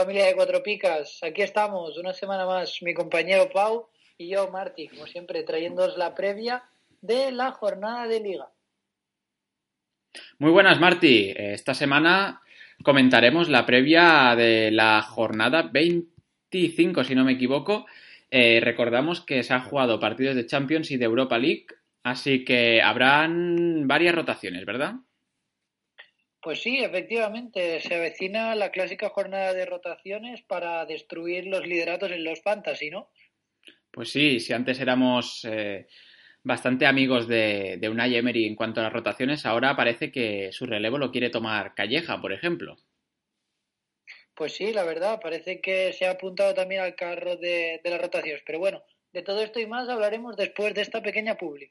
Familia de Cuatro Picas. Aquí estamos, una semana más, mi compañero Pau y yo, Marti, como siempre, trayéndoos la previa de la jornada de liga. Muy buenas, Marti. Esta semana comentaremos la previa de la jornada 25, si no me equivoco. Eh, recordamos que se han jugado partidos de Champions y de Europa League, así que habrán varias rotaciones, ¿verdad? Pues sí, efectivamente, se avecina la clásica jornada de rotaciones para destruir los lideratos en los fantasy, ¿no? Pues sí, si antes éramos eh, bastante amigos de, de Unai Emery en cuanto a las rotaciones, ahora parece que su relevo lo quiere tomar Calleja, por ejemplo. Pues sí, la verdad, parece que se ha apuntado también al carro de, de las rotaciones. Pero bueno, de todo esto y más hablaremos después de esta pequeña publi.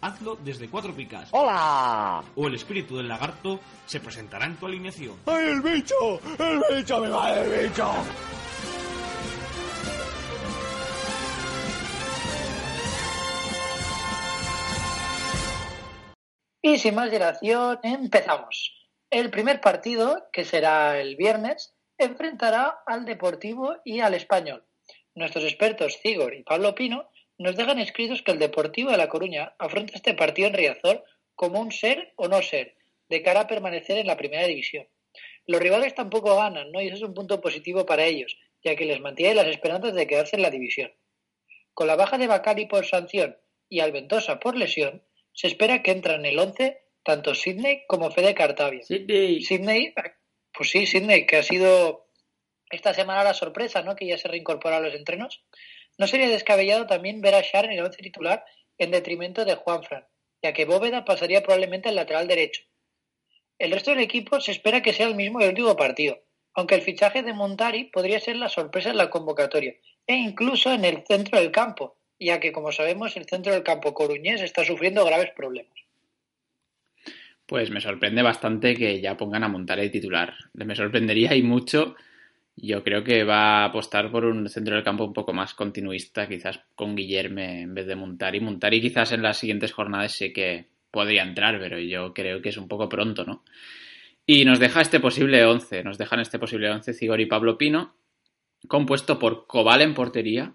hazlo desde Cuatro Picas. ¡Hola! O el espíritu del lagarto se presentará en tu alineación. ¡Ay, el bicho! ¡El bicho! ¡Me va el bicho! Y sin más dilación, empezamos. El primer partido, que será el viernes, enfrentará al Deportivo y al Español. Nuestros expertos Cigor y Pablo Pino nos dejan escritos que el Deportivo de La Coruña afronta este partido en Riazor como un ser o no ser, de cara a permanecer en la primera división. Los rivales tampoco ganan, ¿no? Y eso es un punto positivo para ellos, ya que les mantiene las esperanzas de quedarse en la división. Con la baja de Bacali por sanción y Alventosa por lesión, se espera que entran en el 11 tanto Sidney como Fede Cartavia. Sidney. Sidney, pues sí, Sidney, que ha sido esta semana la sorpresa, ¿no? Que ya se reincorpora a los entrenos. No sería descabellado también ver a Shar en el once titular en detrimento de Juanfran, ya que Bóveda pasaría probablemente al lateral derecho. El resto del equipo se espera que sea el mismo del último partido, aunque el fichaje de Montari podría ser la sorpresa en la convocatoria, e incluso en el centro del campo, ya que, como sabemos, el centro del campo coruñés está sufriendo graves problemas. Pues me sorprende bastante que ya pongan a montar el titular. Me sorprendería y mucho. Yo creo que va a apostar por un centro del campo un poco más continuista, quizás con Guillerme en vez de Montari. Montari quizás en las siguientes jornadas sé que podría entrar, pero yo creo que es un poco pronto, ¿no? Y nos deja este posible 11, nos dejan este posible 11 Cigor y Pablo Pino, compuesto por Cobal en portería,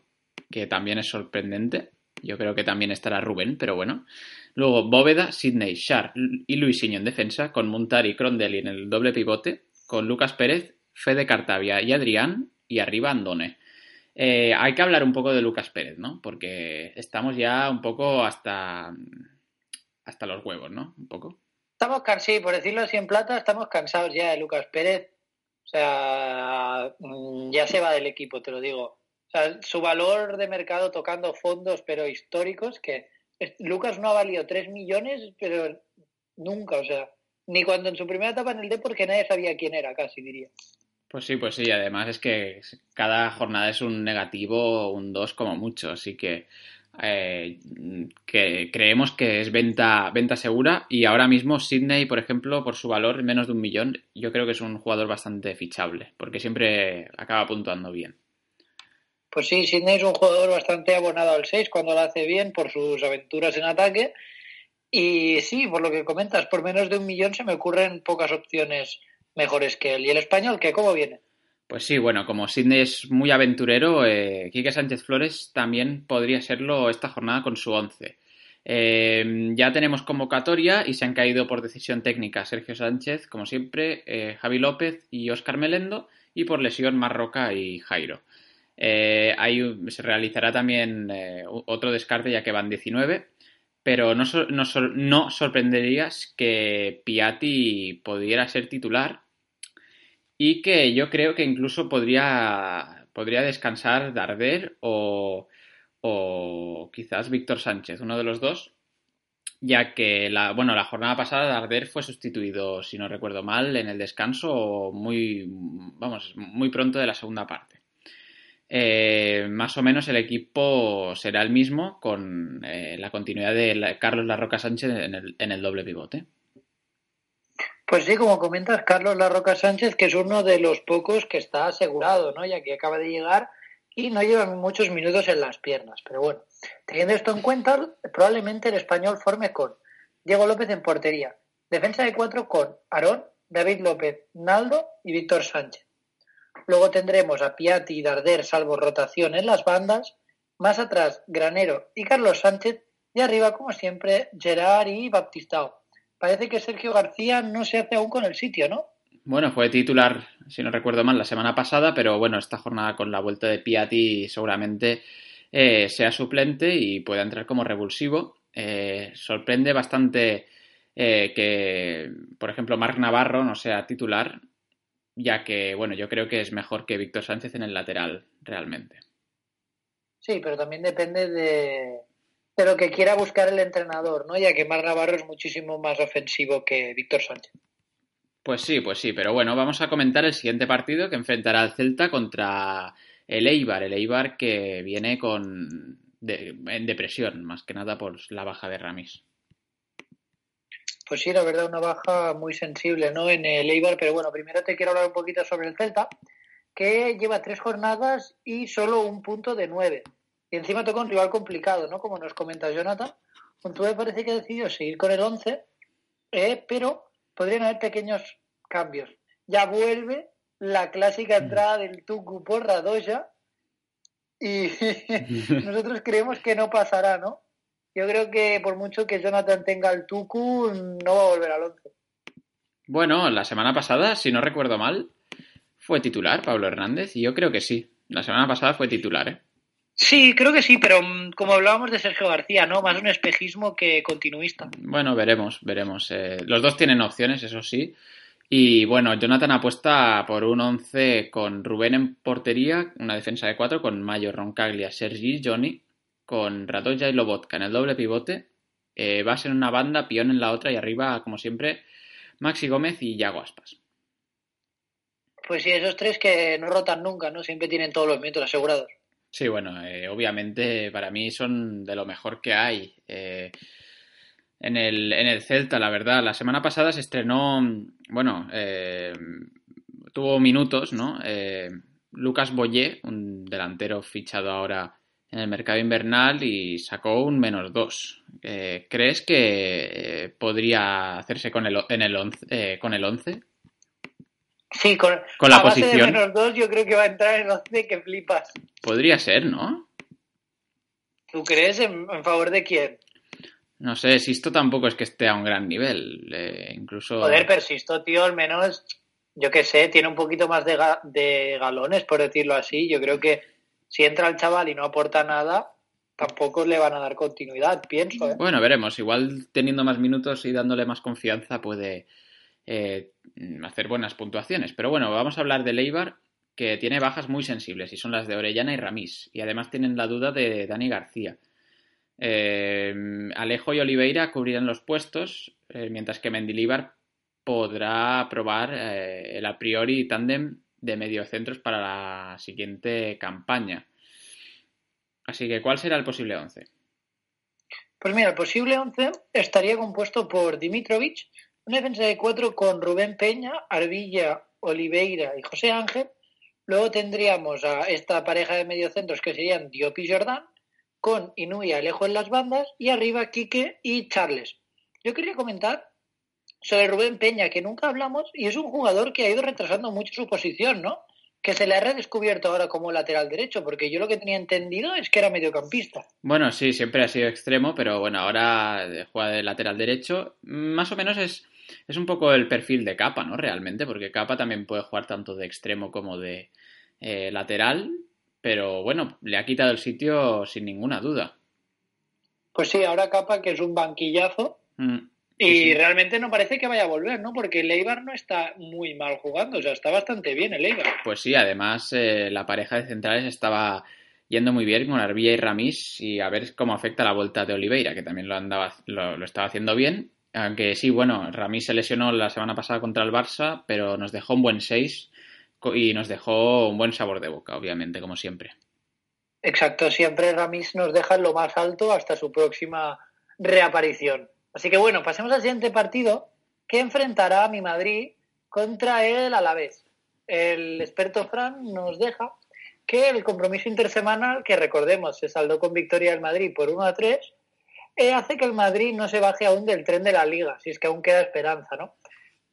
que también es sorprendente. Yo creo que también estará Rubén, pero bueno. Luego Bóveda, Sidney, Shar y Luisinho en defensa, con Montari y Crondelli en el doble pivote, con Lucas Pérez, Fede Cartavia y Adrián, y arriba Andone. Eh, hay que hablar un poco de Lucas Pérez, ¿no? Porque estamos ya un poco hasta, hasta los huevos, ¿no? Un poco. Estamos cansados, por decirlo así en plata, estamos cansados ya de Lucas Pérez. O sea, mm, ya se va del equipo, te lo digo. O sea, su valor de mercado tocando fondos, pero históricos, que Lucas no ha valido 3 millones, pero nunca, o sea, ni cuando en su primera etapa en el D, porque nadie sabía quién era, casi diría. Pues sí, pues sí, además es que cada jornada es un negativo, un 2 como mucho, así que, eh, que creemos que es venta, venta segura y ahora mismo Sydney, por ejemplo, por su valor menos de un millón, yo creo que es un jugador bastante fichable, porque siempre acaba puntuando bien. Pues sí, Sidney es un jugador bastante abonado al 6 cuando lo hace bien por sus aventuras en ataque. Y sí, por lo que comentas, por menos de un millón se me ocurren pocas opciones mejores que él. ¿Y el español qué? ¿Cómo viene? Pues sí, bueno, como Sidney es muy aventurero, eh, Quique Sánchez Flores también podría serlo esta jornada con su 11. Eh, ya tenemos convocatoria y se han caído por decisión técnica Sergio Sánchez, como siempre, eh, Javi López y Óscar Melendo, y por lesión Marroca y Jairo. Eh, hay, se realizará también eh, otro descarte ya que van 19, pero no, no sorprenderías que Piatti pudiera ser titular y que yo creo que incluso podría, podría descansar Darder o, o quizás Víctor Sánchez, uno de los dos, ya que la, bueno, la jornada pasada Darder fue sustituido, si no recuerdo mal, en el descanso muy, vamos, muy pronto de la segunda parte. Eh, más o menos el equipo será el mismo con eh, la continuidad de Carlos Larroca Sánchez en el, en el doble pivote. Pues sí, como comentas, Carlos Larroca Sánchez, que es uno de los pocos que está asegurado, ¿no? Ya que acaba de llegar y no lleva muchos minutos en las piernas. Pero bueno, teniendo esto en cuenta, probablemente el español forme con Diego López en portería, defensa de cuatro con Aarón, David López, Naldo y Víctor Sánchez. Luego tendremos a Piatti y Darder, salvo rotación en las bandas. Más atrás, Granero y Carlos Sánchez. Y arriba, como siempre, Gerard y Baptistao. Parece que Sergio García no se hace aún con el sitio, ¿no? Bueno, fue titular, si no recuerdo mal, la semana pasada, pero bueno, esta jornada con la vuelta de Piatti seguramente eh, sea suplente y pueda entrar como revulsivo. Eh, sorprende bastante eh, que, por ejemplo, Marc Navarro no sea titular, ya que, bueno, yo creo que es mejor que Víctor Sánchez en el lateral, realmente. Sí, pero también depende de, de lo que quiera buscar el entrenador, ¿no? Ya que Mar Navarro es muchísimo más ofensivo que Víctor Sánchez. Pues sí, pues sí, pero bueno, vamos a comentar el siguiente partido que enfrentará al Celta contra el Eibar, el Eibar que viene con de- en depresión, más que nada por la baja de Ramis. Pues sí, la verdad, una baja muy sensible, ¿no? En el Eibar, pero bueno, primero te quiero hablar un poquito sobre el Celta, que lleva tres jornadas y solo un punto de nueve. Y encima toca un rival complicado, ¿no? Como nos comenta Jonathan. Juntúe parece que ha decidido seguir con el 11, eh, pero podrían haber pequeños cambios. Ya vuelve la clásica entrada del Tucu por Radoya y nosotros creemos que no pasará, ¿no? Yo creo que por mucho que Jonathan tenga el Tucu, no va a volver al 11. Bueno, la semana pasada, si no recuerdo mal, fue titular Pablo Hernández y yo creo que sí. La semana pasada fue titular, ¿eh? Sí, creo que sí, pero mm, como hablábamos de Sergio García, ¿no? Más un espejismo que continuista. Bueno, veremos, veremos. Eh, los dos tienen opciones, eso sí. Y bueno, Jonathan apuesta por un 11 con Rubén en portería, una defensa de cuatro con Mayo, Roncaglia, Sergi, Johnny, con Radoja y Lobotka en el doble pivote. Eh, Vas en una banda, Pion en la otra y arriba, como siempre, Maxi Gómez y Yago Aspas. Pues sí, esos tres que no rotan nunca, ¿no? Siempre tienen todos los minutos asegurados. Sí, bueno, eh, obviamente para mí son de lo mejor que hay. Eh, en el, en el Celta, la verdad. La semana pasada se estrenó, bueno, eh, tuvo minutos, ¿no? Eh, Lucas Boyé, un delantero fichado ahora en el mercado invernal y sacó un menos dos. Eh, ¿Crees que podría hacerse con el, en el once, con el 11? Sí, con, Con la a base posición. de menos dos yo creo que va a entrar en 11 que flipas. Podría ser, ¿no? ¿Tú crees? ¿En, en favor de quién? No sé, Sisto tampoco es que esté a un gran nivel. eh, incluso. Joder, persisto, tío, al menos, yo qué sé, tiene un poquito más de, ga- de galones, por decirlo así. Yo creo que si entra el chaval y no aporta nada, tampoco le van a dar continuidad, pienso. ¿eh? Bueno, veremos. Igual teniendo más minutos y dándole más confianza puede eh, hacer buenas puntuaciones. Pero bueno, vamos a hablar de Leibar, que tiene bajas muy sensibles y son las de Orellana y Ramís. Y además tienen la duda de Dani García. Eh, Alejo y Oliveira cubrirán los puestos, eh, mientras que Mendilibar podrá probar el a priori tándem de mediocentros para la siguiente campaña. Así que, ¿cuál será el posible 11? Pues mira, el posible 11 estaría compuesto por Dimitrovic, una defensa de cuatro con Rubén Peña, Arbilla, Oliveira y José Ángel. Luego tendríamos a esta pareja de mediocentros que serían Diop y Jordán, con Inui y Alejo en las bandas, y arriba Quique y Charles. Yo quería comentar sobre Rubén Peña, que nunca hablamos, y es un jugador que ha ido retrasando mucho su posición, ¿no? que se le ha redescubierto ahora como lateral derecho, porque yo lo que tenía entendido es que era mediocampista. Bueno, sí, siempre ha sido extremo, pero bueno, ahora juega de lateral derecho. Más o menos es, es un poco el perfil de Capa, ¿no? Realmente, porque Capa también puede jugar tanto de extremo como de eh, lateral, pero bueno, le ha quitado el sitio sin ninguna duda. Pues sí, ahora Capa, que es un banquillazo, mm. Y realmente no parece que vaya a volver, ¿no? Porque el Eibar no está muy mal jugando, o sea, está bastante bien el Eibar. Pues sí, además eh, la pareja de centrales estaba yendo muy bien con Arbilla y Ramis y a ver cómo afecta la vuelta de Oliveira, que también lo, andaba, lo, estaba haciendo bien. Aunque sí, bueno, Ramis se lesionó la semana pasada contra el Barça, pero nos dejó un buen 6 y nos dejó un buen sabor de boca, obviamente, como siempre. Exacto, siempre Ramis nos deja lo más alto hasta su próxima reaparición. Así que bueno, pasemos al siguiente partido que enfrentará a mi Madrid contra el Alavés. El experto Fran nos deja que el compromiso intersemanal, que recordemos se saldó con victoria del Madrid por 1 a 3, eh, hace que el Madrid no se baje aún del tren de la liga, si es que aún queda esperanza, ¿no?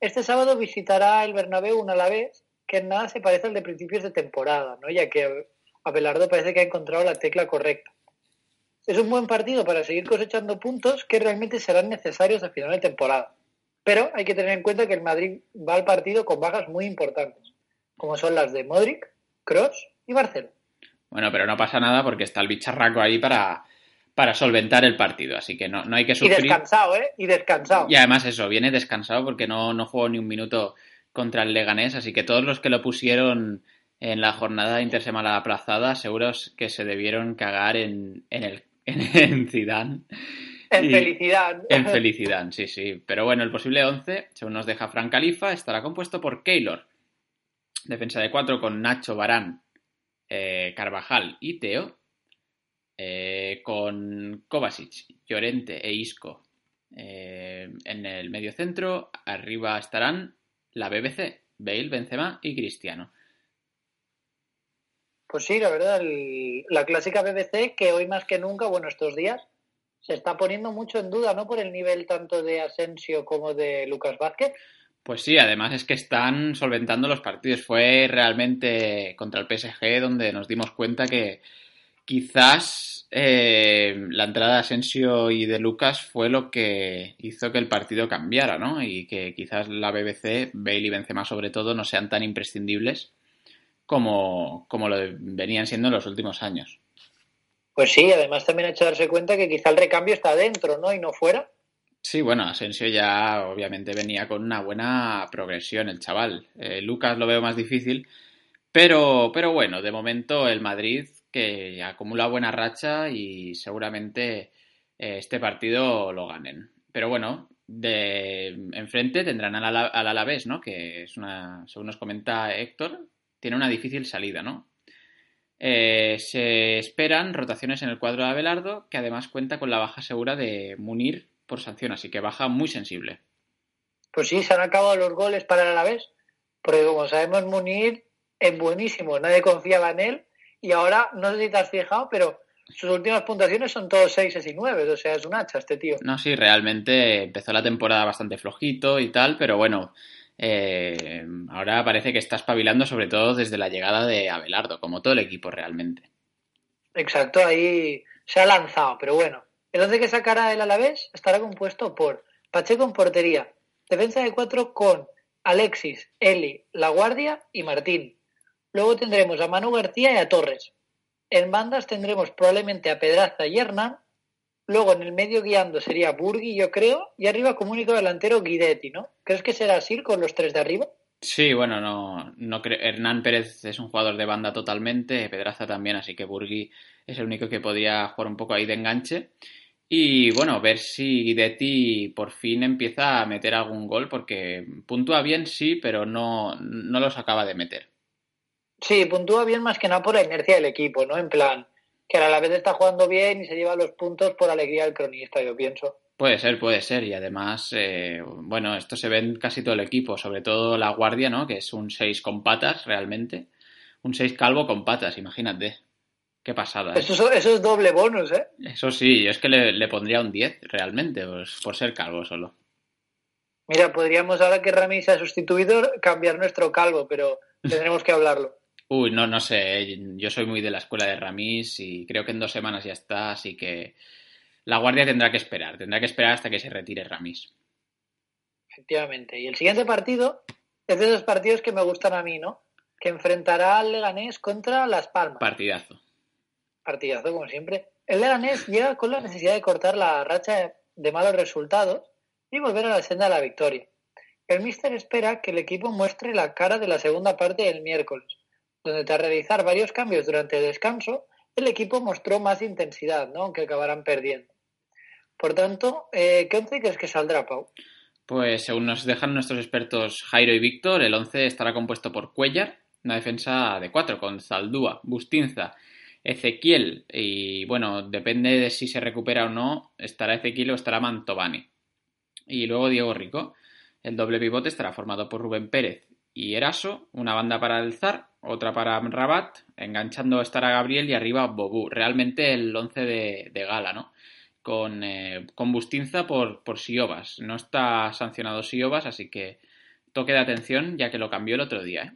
Este sábado visitará el Bernabéu un Alavés que en nada se parece al de principios de temporada, ¿no? Ya que Abelardo parece que ha encontrado la tecla correcta es un buen partido para seguir cosechando puntos que realmente serán necesarios a final de temporada. Pero hay que tener en cuenta que el Madrid va al partido con bajas muy importantes, como son las de Modric, Kroos y Barcelona. Bueno, pero no pasa nada porque está el bicharraco ahí para, para solventar el partido, así que no, no hay que sufrir. Y descansado, ¿eh? Y descansado. Y además eso, viene descansado porque no, no jugó ni un minuto contra el Leganés, así que todos los que lo pusieron en la jornada intersemana aplazada, seguros que se debieron cagar en, en el en Zidane. En felicidad. En felicidad, sí, sí. Pero bueno, el posible 11, según nos deja Frank Califa, estará compuesto por Keylor. Defensa de 4 con Nacho, Barán, eh, Carvajal y Teo. Eh, con Kovacic, Llorente e Isco eh, en el medio centro. Arriba estarán la BBC, Bale, Benzema y Cristiano. Pues sí, la verdad, la clásica BBC que hoy más que nunca, bueno, estos días, se está poniendo mucho en duda, ¿no? Por el nivel tanto de Asensio como de Lucas Vázquez. Pues sí, además es que están solventando los partidos. Fue realmente contra el PSG donde nos dimos cuenta que quizás eh, la entrada de Asensio y de Lucas fue lo que hizo que el partido cambiara, ¿no? Y que quizás la BBC, Bale y Benzema sobre todo, no sean tan imprescindibles como, como lo venían siendo en los últimos años. Pues sí, además también ha hecho darse cuenta que quizá el recambio está dentro, ¿no? Y no fuera. Sí, bueno, Asensio ya obviamente venía con una buena progresión, el chaval. Eh, Lucas lo veo más difícil, pero, pero bueno, de momento el Madrid que acumula buena racha y seguramente eh, este partido lo ganen. Pero bueno, de enfrente tendrán al, al Alavés, ¿no? Que es una, según nos comenta Héctor, tiene una difícil salida, ¿no? Eh, se esperan rotaciones en el cuadro de Abelardo, que además cuenta con la baja segura de Munir por sanción, así que baja muy sensible. Pues sí, se han acabado los goles para el Alavés, porque como sabemos, Munir es buenísimo, nadie confiaba en él, y ahora, no sé si te has fijado, pero sus últimas puntuaciones son todos 6 y 9, o sea, es un hacha este tío. No, sí, realmente empezó la temporada bastante flojito y tal, pero bueno, eh, ahora parece que está espabilando sobre todo desde la llegada de Abelardo, como todo el equipo realmente. Exacto, ahí se ha lanzado, pero bueno. El once que sacará el Alavés estará compuesto por Pacheco en portería, defensa de cuatro con Alexis, Eli, La Guardia y Martín. Luego tendremos a Manu García y a Torres. En bandas tendremos probablemente a Pedraza y Hernán Luego en el medio guiando sería Burgui, yo creo, y arriba como único delantero Guidetti, ¿no? ¿Crees que será así con los tres de arriba? Sí, bueno, no, no creo. Hernán Pérez es un jugador de banda totalmente, Pedraza también, así que Burgui es el único que podía jugar un poco ahí de enganche. Y bueno, ver si Guidetti por fin empieza a meter algún gol, porque puntúa bien, sí, pero no, no los acaba de meter. Sí, puntúa bien más que nada por la inercia del equipo, ¿no? En plan, que a la vez está jugando bien y se lleva los puntos por alegría del cronista, yo pienso. Puede ser, puede ser. Y además, eh, bueno, esto se ve en casi todo el equipo, sobre todo la guardia, ¿no? Que es un 6 con patas, realmente. Un 6 calvo con patas, imagínate. Qué pasada. ¿eh? Eso, es doble bonus, ¿eh? Eso sí, yo es que le, pondría un 10, realmente, pues, por ser calvo solo. Mira, podríamos, ahora que Rami se ha sustituido, cambiar nuestro calvo, pero tendremos que hablarlo. Uy, no, no sé. Yo soy muy de la escuela de Ramis y creo que en dos semanas ya está, así que la guardia tendrá que esperar. Tendrá que esperar hasta que se retire Ramis. Efectivamente. Y el siguiente partido es de esos partidos que me gustan a mí, ¿no? Que enfrentará al Leganés contra Las Palmas. Partidazo. Partidazo, como siempre. El Leganés llega con la necesidad de cortar la racha de malos resultados y volver a la senda de la victoria. El míster espera que el equipo muestre la cara de la segunda parte del miércoles, donde tras realizar varios cambios durante el descanso, el equipo mostró más intensidad, ¿no? aunque acabarán perdiendo. Por tanto, eh, ¿qué once crees que saldrá, Pau? Pues según nos dejan nuestros expertos Jairo y Víctor, el 11 estará compuesto por Cuellar, una defensa de cuatro, con Zaldúa, Bustinza, Ezequiel, y bueno, depende de si se recupera o no, estará Ezequiel o estará Mantovani. Y luego Diego Rico. El doble pivote estará formado por Rubén Pérez y Eraso, una banda para el Zar, otra para Rabat, enganchando estará Gabriel y arriba Bobú. Realmente el 11 de, de gala, ¿no? Con, eh, con Bustinza por, por Siobas. No está sancionado Siobas, así que toque de atención ya que lo cambió el otro día, ¿eh?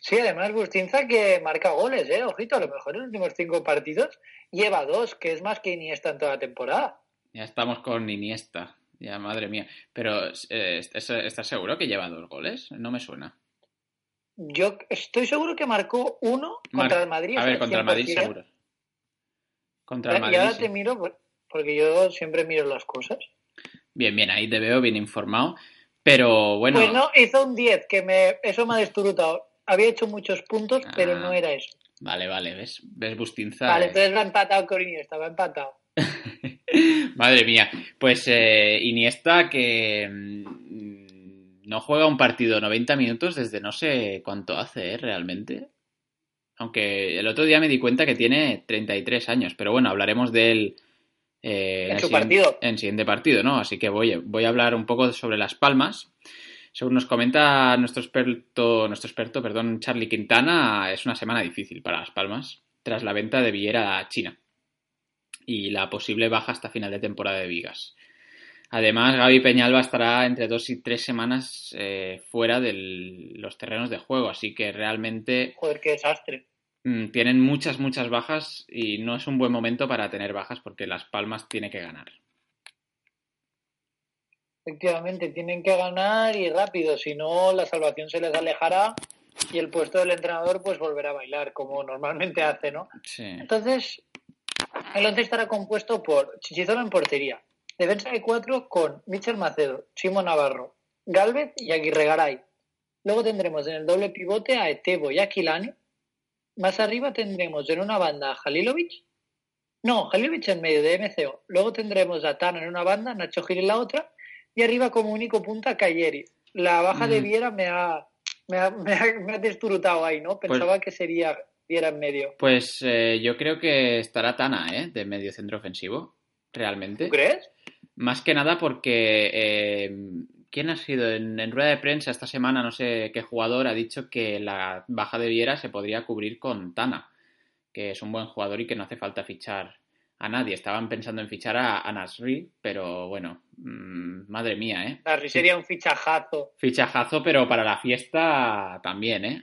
Sí, además Bustinza que marca goles, ¿eh? Ojito, a lo mejor en los últimos cinco partidos lleva dos, que es más que Iniesta en toda la temporada. Ya estamos con Iniesta. Ya, madre mía. Pero, eh, ¿estás seguro que lleva dos goles? No me suena. Yo estoy seguro que marcó uno contra el Madrid. A ver, 100%. contra el Madrid seguro. Contra el Y Madrid. ahora sí. te miro, por- porque yo siempre miro las cosas. Bien, bien, ahí te veo bien informado. Pero bueno, Pues no, hizo un 10, que me, eso me ha destrutado. Había hecho muchos puntos, pero Ah. no era eso. vale, vale, ves, ves Bustinza. Vale, eh. entonces va empatado con Iniesta, va empatado. Madre mía, pues eh, Iniesta que mm, no juega un partido 90 minutos desde no sé cuánto hace, ¿eh? Realmente. Aunque el otro día me di cuenta que tiene 33 años, pero bueno, hablaremos de él eh, En su siguiente- partido. En siguiente partido, ¿no? Así que voy, voy a hablar un poco sobre Las Palmas. Según nos comenta nuestro experto, nuestro experto, perdón, Charlie Quintana, es una semana difícil para Las Palmas tras la venta de Villera a China y la posible baja hasta final de temporada de Vigas. Además, Gaby Peñalba estará entre dos y tres semanas eh, fuera de los terrenos de juego, así que realmente Joder, qué desastre. mm, tienen muchas, muchas bajas y no es un buen momento para tener bajas porque Las Palmas tiene que ganar. Efectivamente, tienen que ganar y rápido, si no la salvación se les alejará y el puesto del entrenador pues volverá a bailar, como normalmente hace, ¿no? Sí. Entonces, el once estará compuesto por Chichizola en portería, defensa de cuatro con Michel Macedo, Chimo Navarro, Galvez y Aguirre Garay. Luego tendremos en el doble pivote a Etebo y Aquilani. Más arriba tendremos en una banda a Halilovic. No, Halilovic en medio de MCO. Luego tendremos a Tano en una banda, Nacho Gil en la otra. Y arriba como único punta Cayeri. La baja de Mm. Viera me ha, me ha, me ha, me ha desturutado ahí, ¿no? Pensaba que sería En medio. Pues eh, yo creo que estará Tana, ¿eh? De medio centro ofensivo, realmente. ¿Tú crees? Más que nada porque. eh, ¿Quién ha sido? En, en rueda de prensa esta semana, no sé qué jugador ha dicho que la baja de Viera se podría cubrir con Tana, que es un buen jugador y que no hace falta fichar a nadie. Estaban pensando en fichar a, a Nasri, pero bueno, mm, madre mía, ¿eh? Nasri sería un fichajazo. Fichajazo, pero para la fiesta también, ¿eh?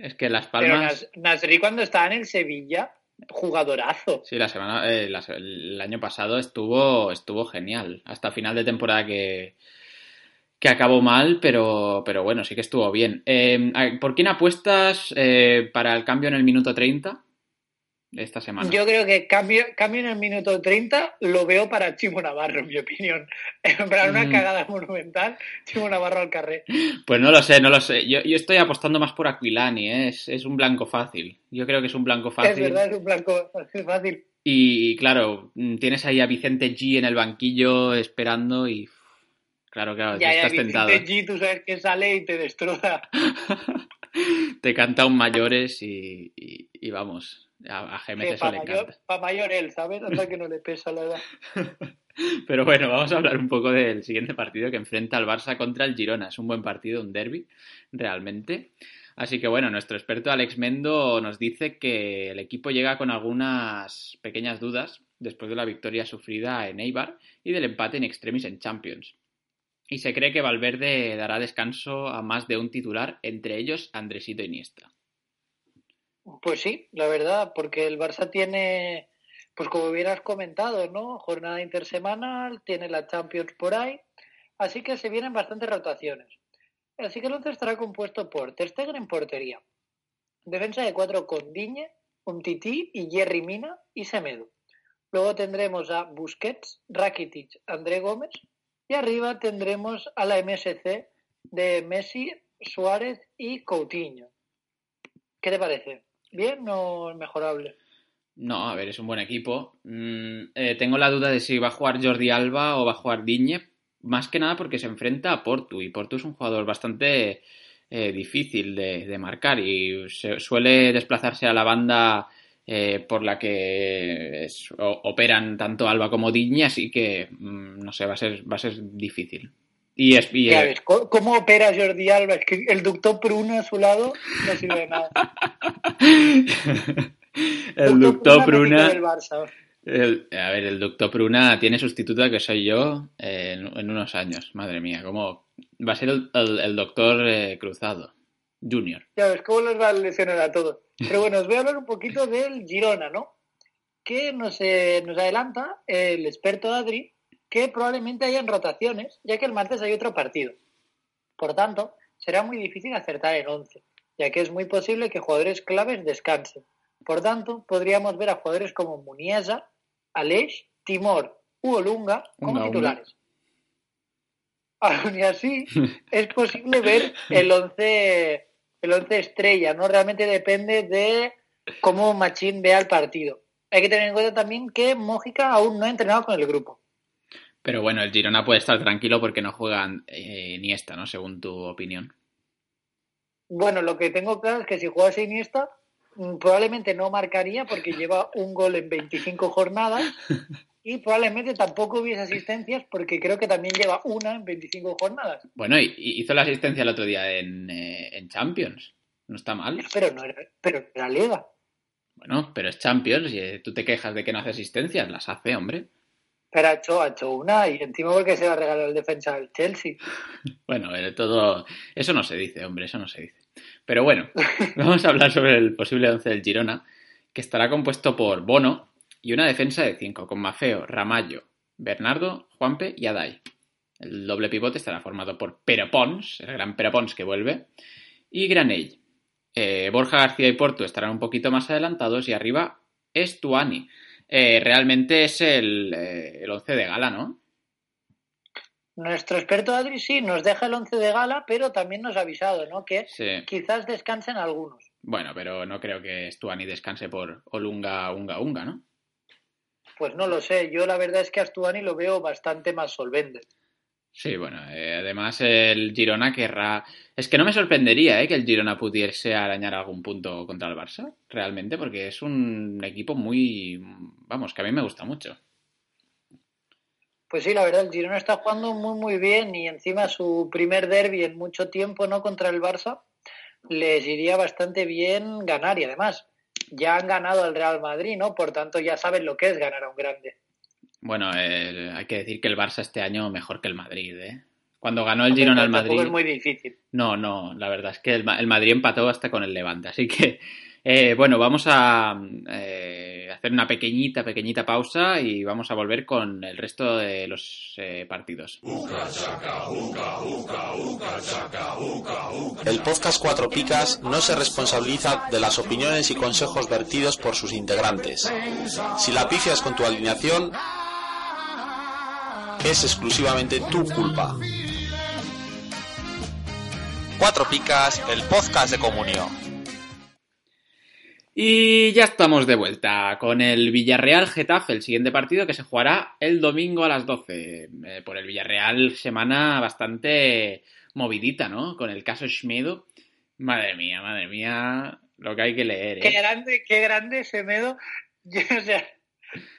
Es que Las Pero Palmas. Nas- Nasri cuando estaba en el Sevilla, jugadorazo. Sí, la semana, eh, la el año pasado estuvo, estuvo genial. Hasta final de temporada que, que acabó mal, pero, pero bueno, sí que estuvo bien. Eh, ¿Por quién apuestas eh, para el cambio en el minuto 30 de esta semana? Yo creo que cambio, cambio en el minuto 30 lo veo para Chimo Navarro, en mi opinión. Para una Mm. cagada monumental, Chimo Navarro al carré. Pues no lo sé, no lo sé. Yo, yo estoy apostando más por Aquilani, ¿eh? es, es un blanco fácil. Yo creo que es un blanco Es fácil. verdad, es un blanco es fácil. Y claro, mm, tienes ahí a Vicente G en el banquillo esperando y. Claro, claro, Ya, ya, estás tentado. Vicente G, tú sabes que sale y te destroza. te canta un mayores y, y- y vamos, a, a Gémez eso para le mayor, mayor él, ¿sabes? Anda que no le pesa la edad. Pero bueno, vamos a hablar un poco del siguiente partido que enfrenta al Barça contra el Girona. Es un buen partido, un derby, realmente. Así que bueno, nuestro experto Alex Mendo nos dice que el equipo llega con algunas pequeñas dudas después de la victoria sufrida en Eibar y del empate en extremis en Champions. Y se cree que Valverde dará descanso a más de un titular, entre ellos Andresito Iniesta. Pues sí, la verdad, porque el Barça tiene, pues como hubieras comentado, ¿no? Jornada intersemanal, tiene la Champions por ahí, así que se vienen bastantes rotaciones. Así que el once estará compuesto por Ter en portería, defensa de cuatro con Diñe, Umtiti y Jerry Mina y Semedo. Luego tendremos a Busquets, Rakitic, André Gómez y arriba tendremos a la MSC de Messi, Suárez y Coutinho. ¿Qué te parece? ¿Bien o mejorable? No, a ver, es un buen equipo. Mm, eh, tengo la duda de si va a jugar Jordi Alba o va a jugar Diñe, más que nada porque se enfrenta a Portu y Portu es un jugador bastante eh, difícil de, de, marcar y se, suele desplazarse a la banda eh, por la que operan tanto Alba como Diñe, así que mm, no sé, va a ser, va a ser difícil. Y es, y ¿Qué ¿Cómo opera Jordi Alba? Es que el ducto Pruna a su lado no sirve de nada. el ducto Pruna. El, a ver, el doctor Pruna tiene sustituta que soy yo eh, en, en, unos años. Madre mía, ¿cómo va a ser el, el, el doctor eh, Cruzado Junior? Ya ves, ¿cómo les va a lesionar a todos? Pero bueno, os voy a hablar un poquito del Girona, ¿no? Que nos, eh, nos adelanta el experto Adri que probablemente hayan rotaciones, ya que el martes hay otro partido. Por tanto, será muy difícil acertar el 11, ya que es muy posible que jugadores claves descansen. Por tanto, podríamos ver a jugadores como Muniesa, Aleix, Timor u Olunga como titulares. Aún y así, es posible ver el 11 el once estrella, ¿no? Realmente depende de cómo Machín vea el partido. Hay que tener en cuenta también que Mójica aún no ha entrenado con el grupo. Pero bueno, el Girona puede estar tranquilo porque no juegan eh, Iniesta, ¿no? Según tu opinión. Bueno, lo que tengo claro es que si jugase Iniesta, probablemente no marcaría porque lleva un gol en 25 jornadas y probablemente tampoco hubiese asistencias porque creo que también lleva una en 25 jornadas. Bueno, y, y hizo la asistencia el otro día en, eh, en, Champions. No está mal. Pero no era, pero era Liga. Bueno, pero es Champions y eh, tú te quejas de que no hace asistencias. Las hace, hombre. Pero ha hecho, ha hecho una y encima porque se va a regalar el defensa del Chelsea. bueno, eh, todo... Eso no se dice, hombre, eso no se dice. Pero bueno, vamos a hablar sobre el posible 11 del Girona, que estará compuesto por Bono y una defensa de 5 con Mafeo, Ramallo, Bernardo, Juanpe y Adai. El doble pivote estará formado por Pero Pons, el gran Pero Pons que vuelve, y Granell. Eh, Borja García y Porto estarán un poquito más adelantados y arriba es Tuani. Eh, realmente es el, eh, el once de gala, ¿no? Nuestro experto Adri sí nos deja el once de gala, pero también nos ha avisado, ¿no? Que sí. quizás descansen algunos. Bueno, pero no creo que Stuani descanse por Olunga, Unga, Unga, ¿no? Pues no lo sé. Yo la verdad es que a Stuani lo veo bastante más solvente. Sí, bueno, eh, además el Girona querrá... Es que no me sorprendería eh, que el Girona pudiese arañar algún punto contra el Barça, realmente, porque es un equipo muy... Vamos, que a mí me gusta mucho. Pues sí, la verdad, el Girona está jugando muy, muy bien y encima su primer derby en mucho tiempo, ¿no? Contra el Barça, les iría bastante bien ganar y además ya han ganado al Real Madrid, ¿no? Por tanto, ya saben lo que es ganar a un grande. Bueno, eh, hay que decir que el Barça este año mejor que el Madrid, ¿eh? Cuando ganó el Girona al Madrid. es muy difícil. No, no, la verdad es que el, el Madrid empató hasta con el Levante. Así que, eh, bueno, vamos a eh, hacer una pequeñita, pequeñita pausa y vamos a volver con el resto de los eh, partidos. El podcast Cuatro Picas no se responsabiliza de las opiniones y consejos vertidos por sus integrantes. Si la pifias con tu alineación, es exclusivamente tu culpa. Cuatro Picas, el podcast de comunión. Y ya estamos de vuelta con el Villarreal Getafe, el siguiente partido que se jugará el domingo a las 12. Eh, por el Villarreal, semana bastante movidita, ¿no? Con el caso Schmedo. Madre mía, madre mía, lo que hay que leer. ¿eh? Qué grande, qué grande Semedo. Yo, o sea,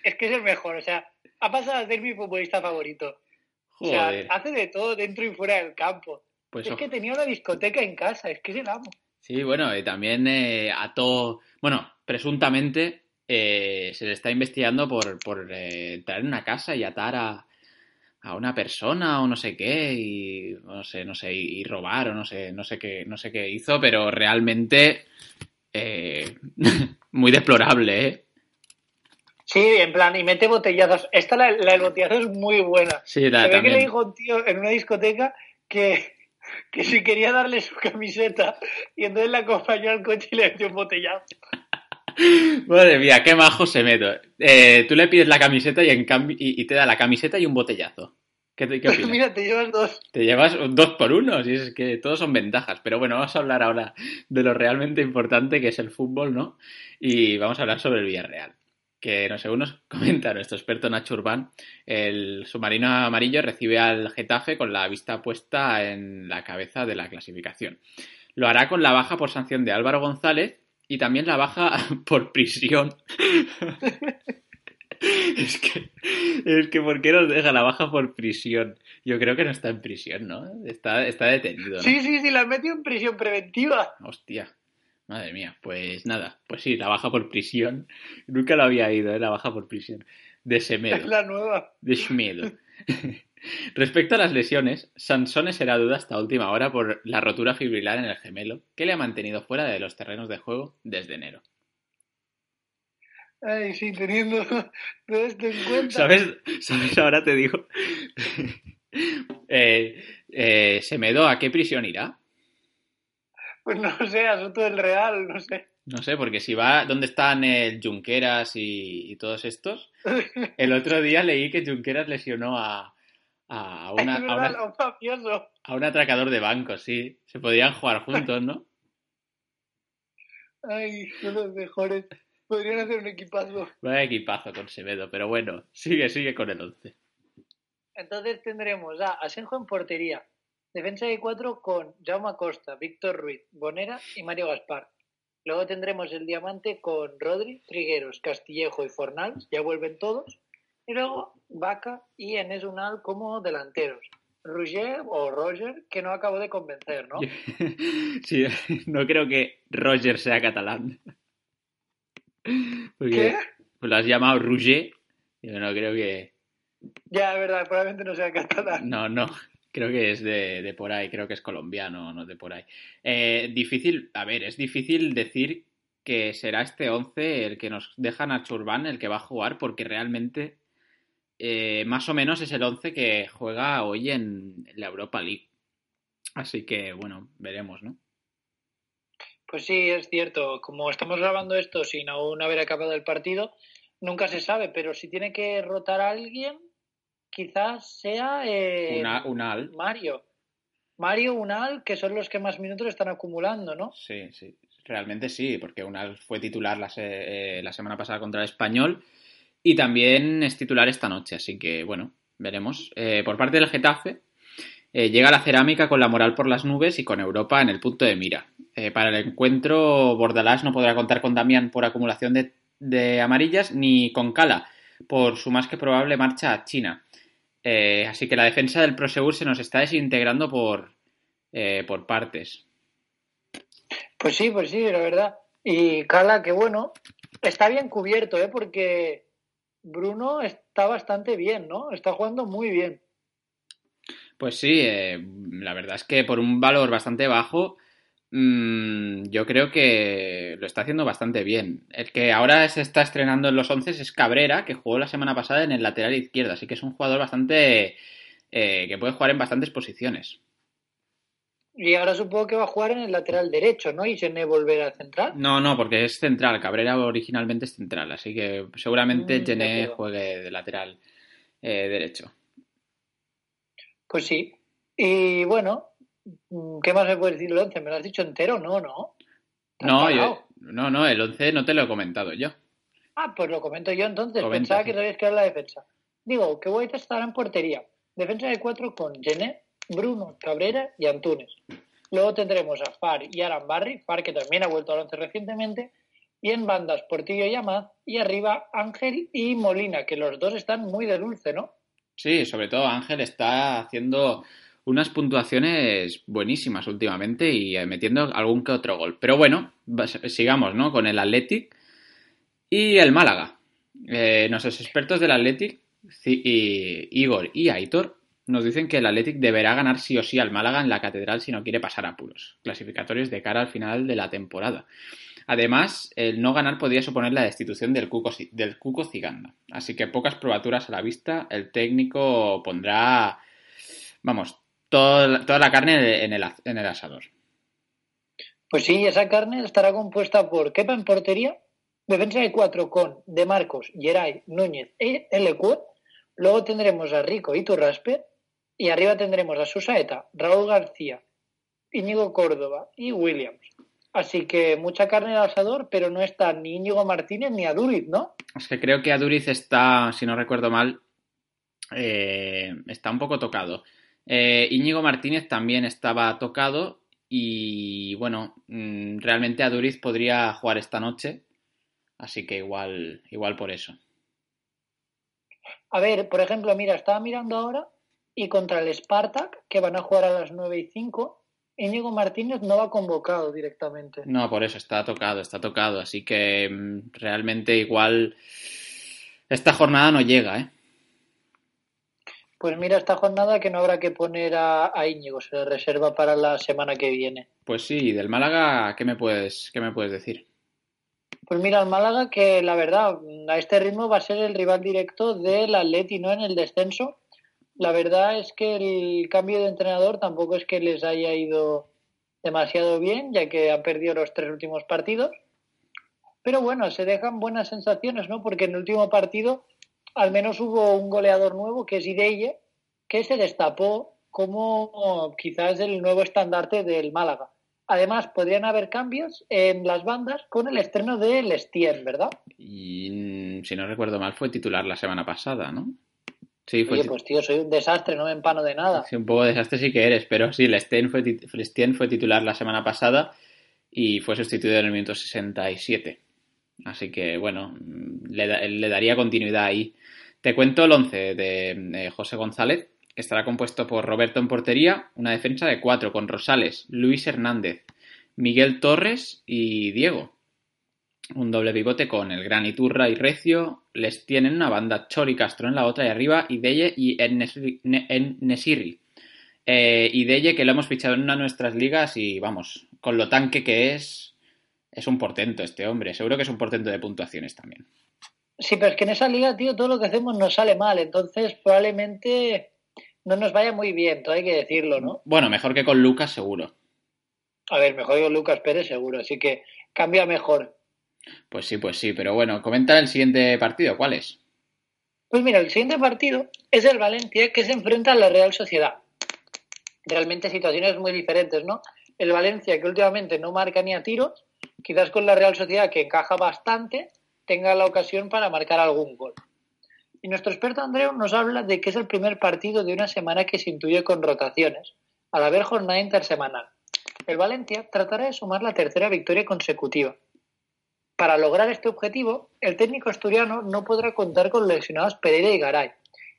es que es el mejor. O sea, ha pasado a ser mi futbolista favorito. Joder. O sea, hace de todo dentro y fuera del campo. Pues es que tenía una discoteca en casa, es que es el amo. Sí, bueno, y también eh, ató, bueno, presuntamente eh, se le está investigando por, por eh, entrar en una casa y atar a, a, una persona o no sé qué y no sé, no sé, y, y robar o no sé, no sé qué, no sé qué hizo, pero realmente eh, muy deplorable, ¿eh? Sí, en plan, y mete botellazos. Esta, la, la del botellazo es muy buena. Sí, la Se ve que también. le dijo un tío en una discoteca que, que si quería darle su camiseta y entonces la acompañó al coche y le metió un botellazo. Madre mía, qué majo se meto. Eh, tú le pides la camiseta y, en cambio, y, y te da la camiseta y un botellazo. ¿Qué, te- qué opinas? Mira, te llevas dos. Te llevas dos por uno, si es que todos son ventajas. Pero bueno, vamos a hablar ahora de lo realmente importante que es el fútbol, ¿no? Y vamos a hablar sobre el Villarreal. Que no, según nos comenta nuestro experto Nacho Urbán, el submarino amarillo recibe al Getafe con la vista puesta en la cabeza de la clasificación. Lo hará con la baja por sanción de Álvaro González y también la baja por prisión. es que, es que, ¿por qué nos deja la baja por prisión? Yo creo que no está en prisión, ¿no? Está, está detenido, ¿no? Sí, sí, sí, la han metido en prisión preventiva. Hostia, madre mía. Pues nada, pues sí, la baja por prisión. Nunca lo había ido, ¿eh? La baja por prisión. De Es Semedo. la nueva. De Schmedo. Respecto a las lesiones, Sansones será duda hasta última hora por la rotura fibrilar en el gemelo, que le ha mantenido fuera de los terrenos de juego desde enero. Ay, sí, teniendo todo esto en cuenta. ¿Sabes? ¿Sabes? Ahora te digo. eh, eh, Semedo, ¿a qué prisión irá? Pues no sé, asunto del Real, no sé. No sé, porque si va, ¿dónde están el Junqueras y, y todos estos? El otro día leí que Junqueras lesionó a, a, una, a, una- un a un atracador de bancos, sí. Se podrían jugar juntos, ¿no? Ay, son los mejores. Podrían hacer un equipazo. Vaya equipazo con Semedo, pero bueno, sigue, sigue con el 11. Entonces tendremos a Asenjo en portería. Defensa de cuatro con Jaume Costa, Víctor Ruiz, Bonera y Mario Gaspar. Luego tendremos el diamante con Rodri, Trigueros, Castillejo y Fornals, ya vuelven todos. Y luego Vaca y Enes Unal como delanteros. Roger o Roger, que no acabo de convencer, ¿no? Sí, no creo que Roger sea catalán. Porque ¿Qué? pues lo has llamado Roger. Yo no creo que. Ya, es verdad, probablemente no sea catalán. No, no. Creo que es de, de por ahí, creo que es colombiano, no de por ahí. Eh, difícil, a ver, es difícil decir que será este 11 el que nos deja Nacho Urbán el que va a jugar, porque realmente eh, más o menos es el 11 que juega hoy en la Europa League. Así que, bueno, veremos, ¿no? Pues sí, es cierto. Como estamos grabando esto sin aún haber acabado el partido, nunca se sabe. Pero si tiene que rotar a alguien, quizás sea eh, Una, Unal. Mario. Mario Unal, que son los que más minutos están acumulando, ¿no? Sí, sí. Realmente sí, porque Unal fue titular la, se- eh, la semana pasada contra el Español y también es titular esta noche, así que bueno, veremos. Eh, por parte del Getafe, eh, llega la cerámica con la moral por las nubes y con Europa en el punto de mira. Eh, para el encuentro, Bordalás no podrá contar con Damián por acumulación de, de amarillas ni con Cala por su más que probable marcha a China. Eh, así que la defensa del Prosegur se nos está desintegrando por, eh, por partes. Pues sí, pues sí, la verdad. Y Cala, que bueno, está bien cubierto, ¿eh? Porque Bruno está bastante bien, ¿no? Está jugando muy bien. Pues sí, eh, la verdad es que por un valor bastante bajo, yo creo que lo está haciendo bastante bien. El que ahora se está estrenando en los 11 es Cabrera, que jugó la semana pasada en el lateral izquierdo, así que es un jugador bastante eh, que puede jugar en bastantes posiciones. Y ahora supongo que va a jugar en el lateral derecho, ¿no? Y Gené volver al central. No, no, porque es central. Cabrera originalmente es central, así que seguramente Mm, Gené juegue de lateral eh, derecho. Pues sí. Y bueno, mm, ¿qué más me puedes decir del 11? ¿Me lo has dicho entero? No, no. ¿Te has No, yo- no, no, el 11 no te lo he comentado yo. Ah, pues lo comento yo entonces. Comenta, Pensaba sí. que sabías que era la defensa. Digo, que White estará en portería. Defensa de cuatro con Gené, Bruno, Cabrera y Antunes. Luego tendremos a Far y Aran Barry, Far que también ha vuelto al once recientemente. Y en bandas Portillo y Amad. Y arriba Ángel y Molina, que los dos están muy de dulce, ¿no? Sí, sobre todo Ángel está haciendo unas puntuaciones buenísimas últimamente y eh, metiendo algún que otro gol. Pero bueno, sigamos, ¿no? Con el Athletic y el Málaga. Eh, nuestros expertos del Athletic, Igor y Aitor, nos dicen que el Athletic deberá ganar sí o sí al Málaga en la Catedral si no quiere pasar apuros, clasificatorios de cara al final de la temporada. Además, el no ganar podría suponer la destitución del Cuco, del Cuco Ciganda. Así que pocas probaturas a la vista, el técnico pondrá, vamos, toda, toda la carne en el, en el asador. Pues sí, esa carne estará compuesta por Kepa en portería, defensa de cuatro con De Marcos, Geray, Núñez e Lecuo. Luego tendremos a Rico y Turraspe. Y arriba tendremos a Susaeta, Raúl García, Íñigo Córdoba y Williams. Así que mucha carne al asador, pero no está ni Íñigo Martínez ni Aduriz, ¿no? Es que creo que Aduriz está, si no recuerdo mal, eh, está un poco tocado. Eh, Íñigo Martínez también estaba tocado y bueno, mm, realmente Aduriz podría jugar esta noche, así que igual, igual por eso. A ver, por ejemplo, mira, estaba mirando ahora y contra el Spartak, que van a jugar a las 9 y 5, Íñigo Martínez no va convocado directamente. No, por eso está tocado, está tocado. Así que mm, realmente igual esta jornada no llega, ¿eh? Pues mira, esta jornada que no habrá que poner a, Íñigo, se le reserva para la semana que viene. Pues sí, del Málaga, ¿qué me puedes, qué me puedes decir? Pues mira, el Málaga que la verdad, a este ritmo va a ser el rival directo del Atleti, ¿no? En el descenso la verdad es que el cambio de entrenador tampoco es que les haya ido demasiado bien, ya que han perdido los tres últimos partidos. Pero bueno, se dejan buenas sensaciones, ¿no? Porque en el último partido al menos hubo un goleador nuevo, que es Ideye, que se destapó como quizás el nuevo estandarte del Málaga. Además, podrían haber cambios en las bandas con el estreno de Lestien, ¿verdad? Y si no recuerdo mal, fue titular la semana pasada, ¿no? Sí, fue Oye, pues tío, soy un desastre, no me empano de nada. Sí, un poco desastre sí que eres, pero sí, Lestien fue, fue titular la semana pasada y fue sustituido en el minuto 67. Así que, bueno, le, daría continuidad ahí. Te cuento el 11 de, José González, que estará compuesto por Roberto en portería, una defensa de cuatro con Rosales, Luis Hernández, Miguel Torres y Diego un doble pivote con el Gran Iturra y Recio, les tienen una banda Chori Castro en la otra y arriba Ideye y Nesiri. Eh, que lo hemos fichado en una de nuestras ligas y vamos, con lo tanque que es, es un portento este hombre. Seguro que es un portento de puntuaciones también. Sí, pero es que en esa liga, tío, todo lo que hacemos nos sale mal, entonces probablemente no nos vaya muy bien, todo hay que decirlo, ¿no? Bueno, mejor que con Lucas, seguro. A ver, mejor que con Lucas Pérez, seguro, así que cambia mejor. Pues sí, pues sí, pero bueno, comenta el siguiente partido, ¿cuál es? Pues mira, el siguiente partido es el Valencia que se enfrenta a la Real Sociedad. Realmente situaciones muy diferentes, ¿no? El Valencia que últimamente no marca ni a tiros, quizás con la Real Sociedad que encaja bastante, tenga la ocasión para marcar algún gol. Y nuestro experto Andreu nos habla de que es el primer partido de una semana que se intuye con rotaciones, al haber jornada intersemanal. El Valencia tratará de sumar la tercera victoria consecutiva para lograr este objetivo, el técnico asturiano no podrá contar con lesionados Pereira y Garay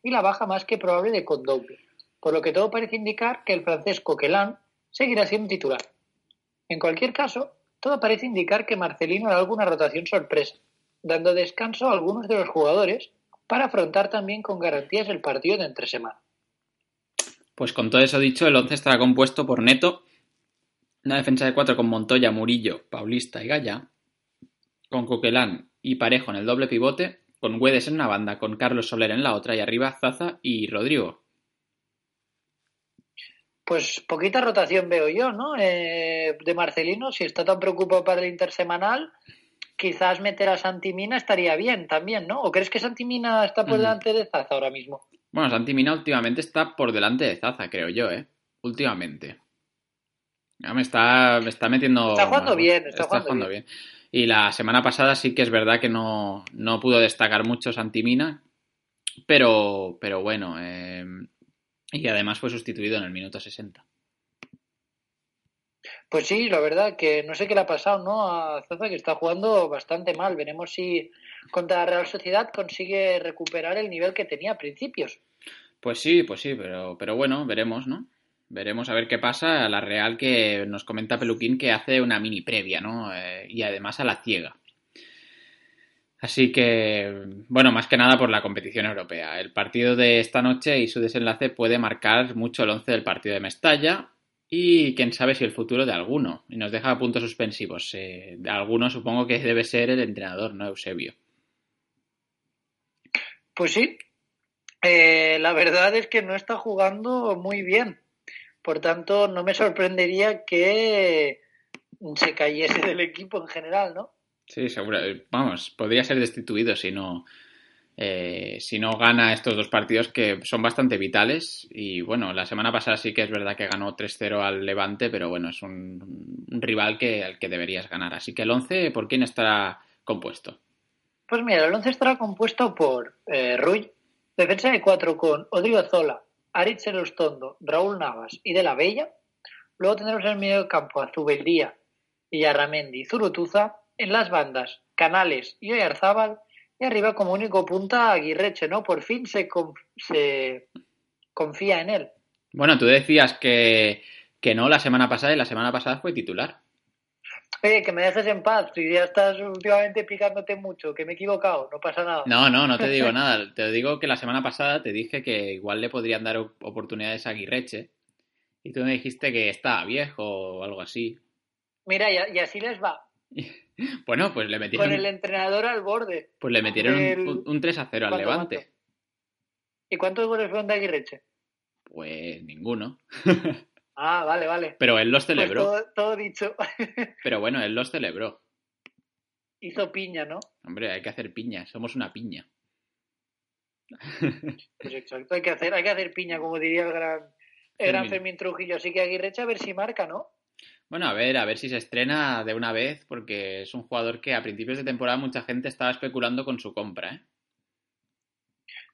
y la baja más que probable de Condouble, por lo que todo parece indicar que el francés Coquelin seguirá siendo titular. En cualquier caso, todo parece indicar que Marcelino hará alguna rotación sorpresa, dando descanso a algunos de los jugadores para afrontar también con garantías el partido de entre semana. Pues con todo eso dicho, el 11 estará compuesto por Neto, una defensa de cuatro con Montoya, Murillo, Paulista y Gaya, con Coquelán y Parejo en el doble pivote, con Güedes en una banda, con Carlos Soler en la otra y arriba Zaza y Rodrigo. Pues poquita rotación veo yo, ¿no? Eh, de Marcelino, si está tan preocupado para el intersemanal, quizás meter a Santimina estaría bien también, ¿no? ¿O crees que Santimina está por delante de Zaza ahora mismo? Bueno, Santimina últimamente está por delante de Zaza, creo yo, ¿eh? Últimamente. Ya me está, me está metiendo. Está jugando bien, está, jugando, bien. Y la semana pasada sí que es verdad que no, pudo destacar mucho Santimina, pero, pero bueno, eh, y además fue sustituido en el minuto 60. Pues sí, la verdad que no sé qué le ha pasado, ¿no? A Zaza que está jugando bastante mal. Veremos si contra la Real Sociedad consigue recuperar el nivel que tenía a principios. Pues sí, pues sí, pero, pero bueno, veremos, ¿no? Veremos a ver qué pasa. A la Real que nos comenta Peluquín que hace una mini previa, ¿no? Eh, y además a la ciega. Así que, bueno, más que nada por la competición europea. El partido de esta noche y su desenlace puede marcar mucho el once del partido de Mestalla y quién sabe si el futuro de alguno. Y nos deja puntos suspensivos. Eh, de alguno supongo que debe ser el entrenador, ¿no? Eusebio. Pues sí. Eh, la verdad es que no está jugando muy bien. Por tanto, no me sorprendería que se cayese del equipo en general, ¿no? Sí, seguro. Vamos, podría ser destituido si no, eh, si no gana estos dos partidos que son bastante vitales. Y bueno, la semana pasada sí que es verdad que ganó 3-0 al Levante, pero bueno, es un, rival que, al que deberías ganar. Así que el 11, ¿por quién estará compuesto? Pues mira, el 11 estará compuesto por eh, Ruy, defensa de cuatro con Odrio Zola, Aritz Erostondo, Raúl Navas y De la Bella. Luego tendremos en el medio campo a Zubeldía, Villarramendi y Zurutuza. En las bandas, Canales y Oyarzábal. Y arriba como único punta Aguirreche, ¿no? Por fin se, conf se confía en él. Bueno, tú decías que, que no la semana pasada y la semana pasada fue titular. Oye, que me dejes en paz, si ya estás últimamente picándote mucho, que me he equivocado, no pasa nada. No, no, no te digo nada. Te digo que la semana pasada te dije que igual le podrían dar oportunidades a Aguirreche y tú me dijiste que estaba viejo o algo así. Mira, y, y así les va. Bueno, pues le metieron. Con el entrenador al borde. Pues le metieron el... un, un, 3 a 0 al Levante. ¿cuánto? ¿Y cuántos goles fueron de Aguirreche? Pues ninguno. ah, vale, vale. Pero él los celebró. Pues todo, todo, dicho. Pero bueno, él los celebró. Hizo piña, ¿no? Hombre, hay que hacer piña. Somos una piña. Pues exacto, hay que hacer, hay que hacer piña, como diría el gran, el gran Fermín Trujillo. Así que Aguirreche a ver si marca, ¿no? Bueno, a ver, a ver si se estrena de una vez, porque es un jugador que a principios de temporada mucha gente estaba especulando con su compra, ¿eh?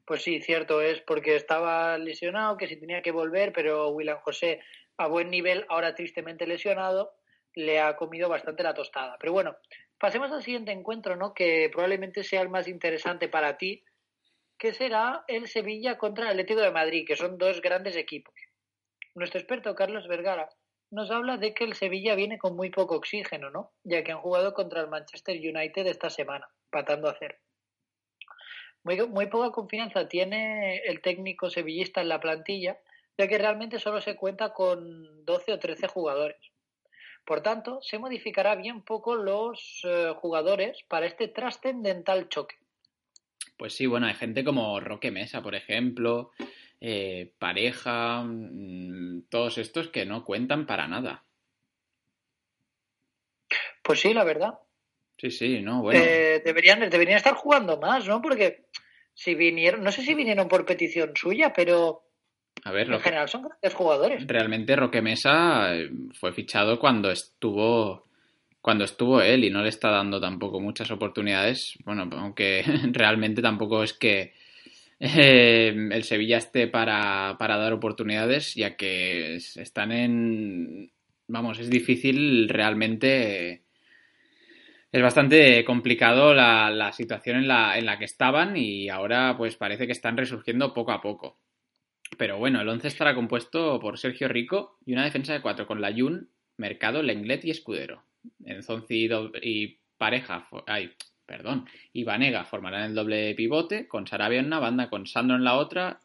Pues sí, cierto es, porque estaba lesionado, que si tenía que volver, pero William José a buen nivel, ahora tristemente lesionado, le ha comido bastante la tostada. Pero bueno, pasemos al siguiente encuentro, ¿no? Que probablemente sea el más interesante para ti, que será el Sevilla contra el Atlético de Madrid, que son dos grandes equipos. Nuestro experto Carlos Vergara nos habla de que el Sevilla viene con muy poco oxígeno, ¿no? Ya que han jugado contra el Manchester United esta semana, patando a cero. Muy, muy poca confianza tiene el técnico sevillista en la plantilla, ya que realmente solo se cuenta con 12 o 13 jugadores. Por tanto, se modificará bien poco los eh, jugadores para este trascendental choque. Pues sí, bueno, hay gente como Roque Mesa, por ejemplo, eh, pareja, mmm, todos estos que no cuentan para nada. Pues sí, la verdad. Sí, sí, no, bueno. Eh, deberían, deberían estar jugando más, ¿no? Porque si vinieron, no sé si vinieron por petición suya, pero a ver, en Roque, general son grandes jugadores. realmente Roque Mesa eh, fue fichado cuando estuvo cuando estuvo él y no le está dando tampoco muchas oportunidades. Bueno, aunque realmente tampoco es que eh, el Sevilla esté para, para dar oportunidades, ya que están en. Vamos, es difícil realmente. Es bastante complicado la, la situación en la, en la, que estaban y ahora pues parece que están resurgiendo poco a poco. Pero bueno, el 11 estará compuesto por Sergio Rico y una defensa de cuatro con Layun, Mercado, Lenglet y Escudero. Enzonzi y Pareja, ay, perdón, y Vanega formarán el doble pivote, con Sarabia en una banda, con Sandro en la otra,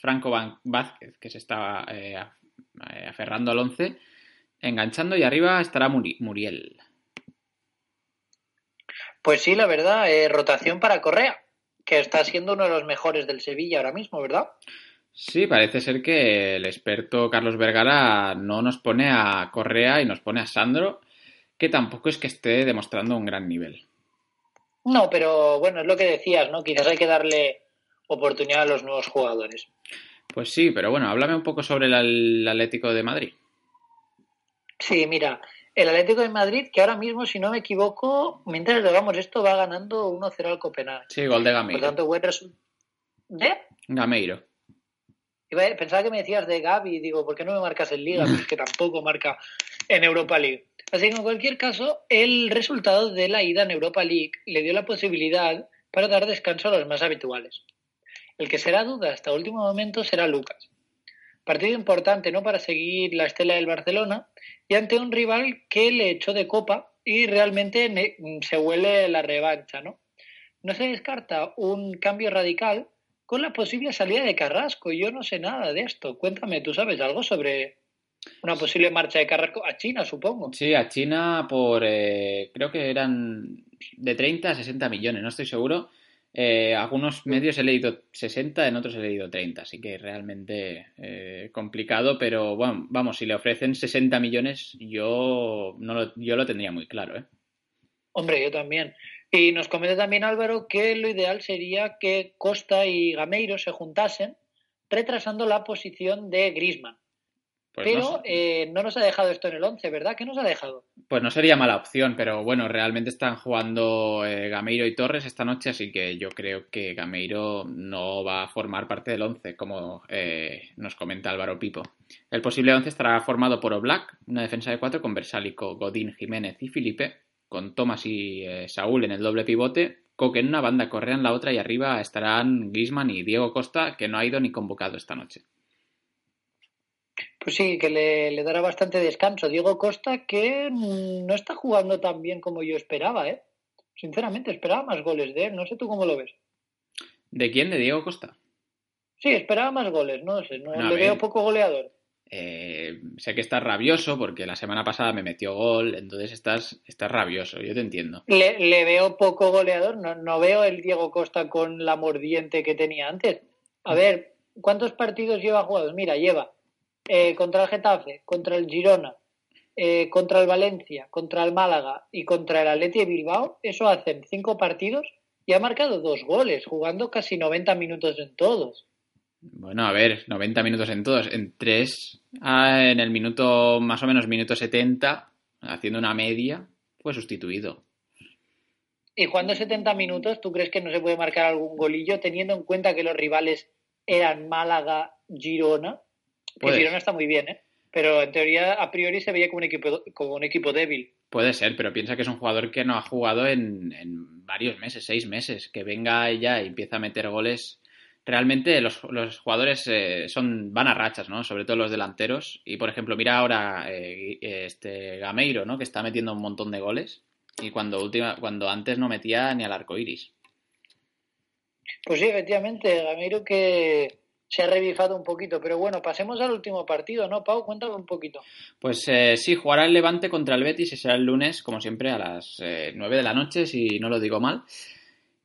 Franco Vázquez, que se está eh, aferrando al 11, enganchando, y arriba estará Muri Muriel. Pues sí, la verdad, eh, rotación para Correa, que está siendo uno de los mejores del Sevilla ahora mismo, ¿verdad? Sí, parece ser que el experto Carlos Vergara no nos pone a Correa y nos pone a Sandro, que tampoco es que esté demostrando un gran nivel. No, pero bueno, es lo que decías, ¿no? Quizás hay que darle oportunidad a los nuevos jugadores. Pues sí, pero bueno, háblame un poco sobre el, Atlético de Madrid. Sí, mira, el Atlético de Madrid, que ahora mismo, si no me equivoco, mientras llegamos esto, va ganando 1-0 al Copenhague. Sí, gol de Gameiro. Por tanto, buen resultado. ¿De? Gameiro. Pensaba que me decías de Gaby, digo, ¿por qué no me marcas en Liga? Pues que tampoco marca en Europa League. Así que en cualquier caso, el resultado de la ida en Europa League le dio la posibilidad para dar descanso a los más habituales. El que será duda hasta último momento será Lucas. Partido importante, ¿no? Para seguir la estela del Barcelona y ante un rival que le echó de copa y realmente se huele la revancha, ¿no? no se descarta un cambio radical con la posible salida de Carrasco. Yo no sé nada de esto. Cuéntame, ¿tú sabes algo sobre una posible marcha de Carrasco a China, supongo? Sí, a China por, eh, creo que eran de 30 a 60 millones, no estoy seguro. Eh, algunos medios he leído 60, en otros he leído 30, así que realmente eh, complicado, pero bueno, vamos, si le ofrecen 60 millones, yo, no lo, yo lo tendría muy claro. ¿eh? Hombre, yo también. Y nos comenta también Álvaro que lo ideal sería que Costa y Gameiro se juntasen, retrasando la posición de Grisman. Pues pero no eh, no nos ha dejado esto en el 11, ¿verdad? ¿Qué nos ha dejado? Pues no sería mala opción, pero bueno, realmente están jugando eh, Gameiro y Torres esta noche, así que yo creo que Gameiro no va a formar parte del 11, como eh, nos comenta Álvaro Pipo. El posible 11 estará formado por Oblak, una defensa de cuatro con Versálico, Godín, Jiménez y Felipe, con Tomás y Saúl en el doble pivote, Coque en una banda, Correa en la otra y arriba estarán Griezmann y Diego Costa, que no ha ido ni convocado esta noche. Pues sí, que le, le dará bastante descanso. Diego Costa, que mm, no está jugando tan bien como yo esperaba, ¿eh? Sinceramente, esperaba más goles de él. No sé tú cómo lo ves. ¿De quién? ¿De Diego Costa? Sí, esperaba más goles, no sé. No, le veo poco goleador. Eh, sé que estás rabioso porque la semana pasada me metió gol, entonces estás, estás rabioso, yo te entiendo. Le, le veo poco goleador. No, no veo el Diego Costa con la mordiente que tenía antes. A ver, ¿cuántos partidos lleva jugados? Mira, lleva eh, contra el Getafe, contra el Girona, eh, contra el Valencia, contra el Málaga y contra el Atleti de Bilbao. Eso hacen cinco partidos y ha marcado dos goles, jugando casi 90 minutos en todos. Bueno, a ver, 90 minutos en todos, en 3, en el minuto, más o menos minuto 70, haciendo una media, fue sustituido. Y jugando 70 minutos, ¿tú crees que no se puede marcar algún golillo teniendo en cuenta que los rivales eran Málaga, Girona? Puede. Girona está muy bien, ¿eh? Pero en teoría, a priori, se veía como un equipo, como un equipo débil. Puede ser, pero piensa que es un jugador que no ha jugado en, en varios meses, seis meses, que venga ya y empieza a meter goles. Realmente los, los jugadores eh, son van a rachas, ¿no? Sobre todo los delanteros. Y por ejemplo, mira ahora eh, este Gameiro, ¿no? Que está metiendo un montón de goles. Y cuando última, cuando antes no metía ni al arco iris. Pues sí, efectivamente, Gamiro que se ha revifado un poquito. Pero bueno, pasemos al último partido, ¿no, Pau? Cuéntame un poquito. Pues eh, sí, jugará el Levante contra el Betis y será el lunes, como siempre, a las eh, 9 de la noche, si no lo digo mal.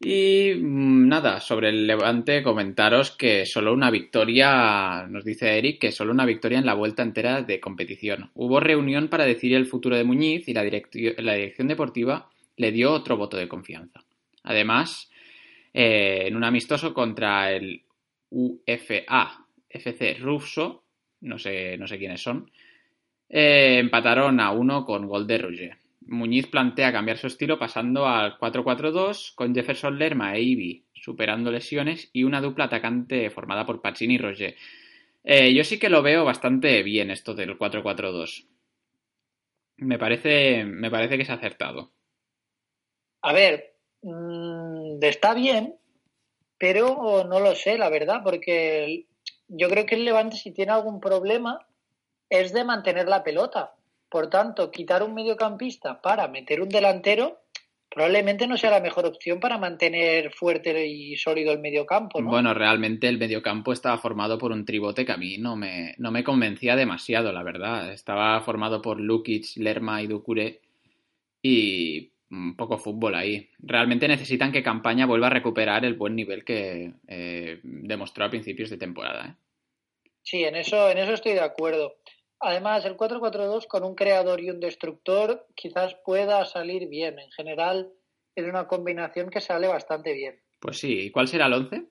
Y mm, nada, sobre el Levante, comentaros que solo una victoria, nos dice Eric, que solo una victoria en la vuelta entera de competición. Hubo reunión para decidir el futuro de Muñiz y la, la dirección deportiva le dio otro voto de confianza. Además, eh, en un amistoso contra el UFA FC Russo, no sé, no sé quiénes son, eh, empataron a uno con gol de. Muñiz plantea cambiar su estilo pasando al 4-4-2 con Jefferson Lerma e Ibi superando lesiones y una dupla atacante formada por Pacini y Roger. Eh, yo sí que lo veo bastante bien esto del 4-4-2. Me parece, me parece que es acertado. A ver, mmm, está bien, pero no lo sé, la verdad, porque yo creo que el Levante, si tiene algún problema, es de mantener la pelota. Por tanto, quitar un mediocampista para meter un delantero probablemente no sea la mejor opción para mantener fuerte y sólido el mediocampo, ¿no? Bueno, realmente el mediocampo estaba formado por un tribote que a mí no me, no me convencía demasiado, la verdad. Estaba formado por Lukic, Lerma y Ducure y poco fútbol ahí. Realmente necesitan que Campaña vuelva a recuperar el buen nivel que eh, demostró a principios de temporada. ¿eh? Sí, en eso, en eso estoy de acuerdo. Además, el 4-4-2 con un creador y un destructor quizás pueda salir bien. En general, es una combinación que sale bastante bien. Pues sí, ¿y cuál será el 11?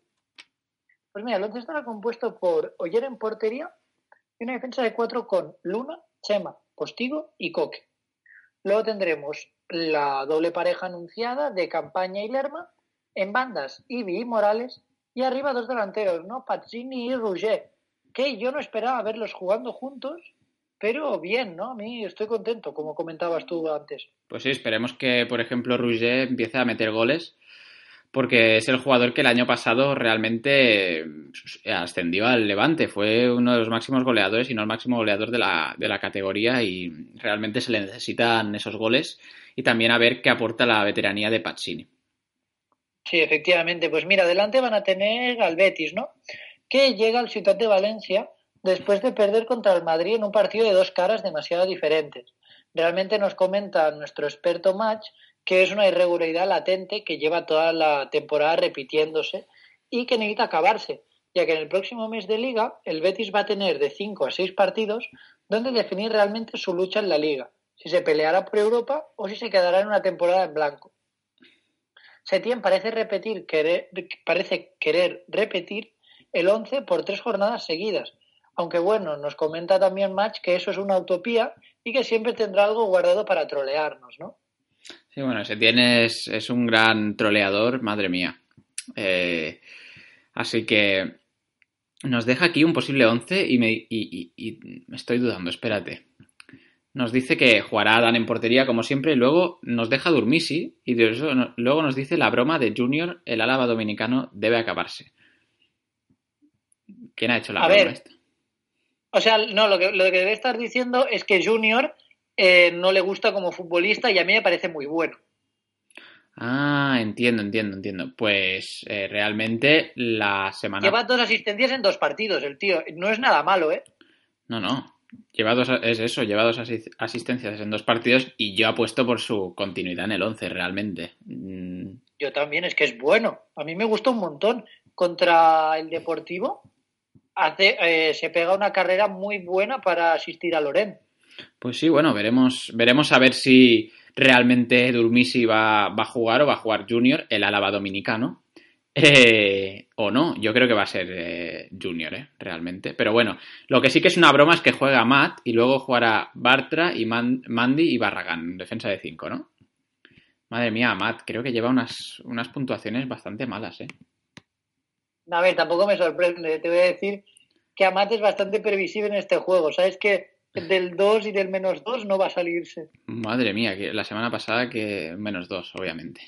Pues mira, el 11 estará compuesto por Oyer en portería y una defensa de cuatro con Luna, Chema, Postigo y Coque. Luego tendremos la doble pareja anunciada de Campaña y Lerma, en bandas Ibi y Morales, y arriba dos delanteros, ¿no? Pazzini y Rouget, que yo no esperaba verlos jugando juntos, pero bien, ¿no? A mí estoy contento, como comentabas tú antes. Pues sí, esperemos que, por ejemplo, Rouget empiece a meter goles, porque es el jugador que el año pasado realmente eh, ascendió al Levante. Fue uno de los máximos goleadores y no el máximo goleador de la, de la categoría y realmente se le necesitan esos goles y también a ver qué aporta la veteranía de Pazzini. Sí, efectivamente. Pues mira, adelante van a tener al Betis, ¿no? Que llega al Ciudad de Valencia después de perder contra el Madrid en un partido de dos caras demasiado diferentes. Realmente nos comenta nuestro experto Match que es una irregularidad latente que lleva toda la temporada repitiéndose y que necesita acabarse, ya que en el próximo mes de liga el Betis va a tener de 5 a 6 partidos donde definir realmente su lucha en la liga, si se peleará por Europa o si se quedará en una temporada en blanco. Setién parece repetir, querer, parece querer repetir el 11 por tres jornadas seguidas, aunque bueno, nos comenta también Match que eso es una utopía y que siempre tendrá algo guardado para trolearnos, ¿no? Sí, bueno, Setién es, es un gran troleador, madre mía. Eh, así que nos deja aquí un posible 11 y me, y, y, y me estoy dudando, espérate. Nos dice que jugará Dan en portería como siempre y luego nos deja Durmisi y de eso, no, luego nos dice la broma de Junior, el álava dominicano debe acabarse. ¿Quién ha hecho la A broma ver. esta? O sea, no, lo que, lo que debe estar diciendo es que Junior eh, no le gusta como futbolista y a mí me parece muy bueno. Ah, entiendo, entiendo, entiendo. Pues eh, realmente la semana... Lleva dos asistencias en dos partidos, el tío. No es nada malo, ¿eh? No, no. Lleva dos, es eso, lleva dos asi- asistencias en dos partidos y yo apuesto por su continuidad en el 11, realmente. Mm, Yo también, es que es bueno. A mí me gusta un montón. Contra el Deportivo hace, eh, se pega una carrera muy buena para asistir a Loren. Pues sí, bueno, veremos, veremos a ver si realmente Durmisi va, va a jugar o va a jugar Junior, el álava dominicano. Eh, o no, yo creo que va a ser eh, Junior, eh, realmente. Pero bueno, lo que sí que es una broma es que juega Matt y luego jugará Bartra y Man- Mandy y Barragán, defensa de 5, ¿no? Madre mía, Matt, creo que lleva unas, unas puntuaciones bastante malas, ¿eh? A ver, tampoco me sorprende. Te voy a decir que Amat es bastante previsible en este juego. Sabes que del 2 y del menos 2 no va a salirse. Madre mía, que la semana pasada que menos dos, obviamente.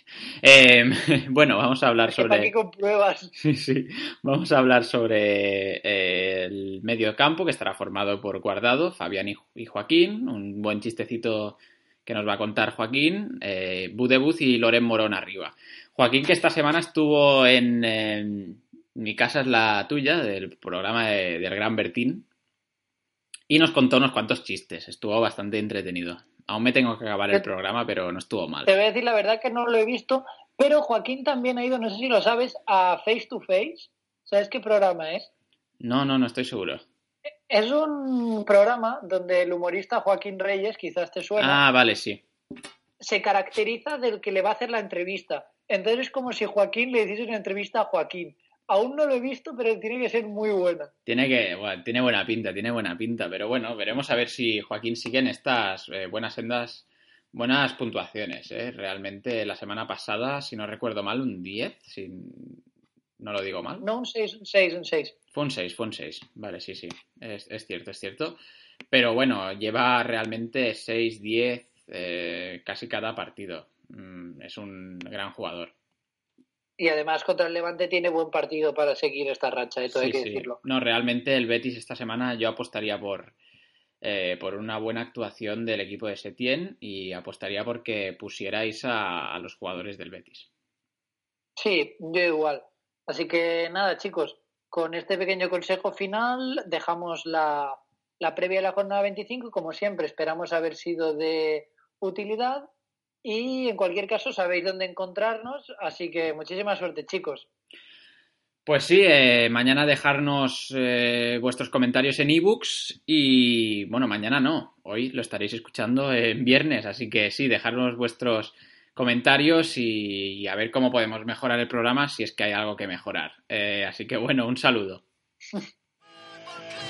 Eh, bueno, vamos a hablar Que ¿Para sobre. qué compruebas? Sí, sí. Vamos a hablar sobre eh, el medio campo que estará formado por Guardado, Fabián y, Joaquín. Un buen chistecito que nos va a contar Joaquín. Eh, Budebuz y Loren Morón arriba. Joaquín, que esta semana estuvo en, en Mi casa es la tuya, del programa de- del Gran Bertín. Y nos contó unos cuantos chistes. Estuvo bastante entretenido. Aún me tengo que acabar el programa, pero no estuvo mal. Te voy a decir la verdad que no lo he visto, pero Joaquín también ha ido, no sé si lo sabes, a Face to Face. ¿Sabes qué programa es? No, no, no estoy seguro. Es un programa donde el humorista Joaquín Reyes, quizás te suena, Ah, vale, sí. se caracteriza del que le va a hacer la entrevista. Entonces es como si Joaquín le hiciese una entrevista a Joaquín. Aún no lo he visto, pero tiene que ser muy buena. Tiene que, bueno, tiene buena pinta, tiene buena pinta, pero bueno, veremos a ver si Joaquín sigue en estas eh, buenas sendas, buenas puntuaciones, ¿eh? Realmente la semana pasada, si no recuerdo mal, un 10, si no lo digo mal. No un 6, un 6, un 6. Fue un 6, fue un 6. Vale, sí, sí. Es, es cierto, es cierto. Pero bueno, lleva realmente 6, 10 eh, casi cada partido. Mm, es un gran jugador. Y además contra el Levante tiene buen partido para seguir esta racha, esto hay Sí, que sí. decirlo. No, realmente el Betis esta semana yo apostaría por, eh, por una buena actuación del equipo de Setién y apostaría por que pusierais a, a los jugadores del Betis. Sí, yo igual. Así que nada, chicos, con este pequeño consejo final dejamos la, la previa de la jornada 25 y como siempre esperamos haber sido de utilidad y en cualquier caso sabéis dónde encontrarnos, así que muchísima suerte, chicos. Pues sí, eh, mañana dejarnos eh, vuestros comentarios en ebooks y bueno, mañana no, hoy lo estaréis escuchando en viernes, así que sí, dejarnos vuestros comentarios y, y a ver cómo podemos mejorar el programa si es que hay algo que mejorar. Eh, así que bueno, un saludo.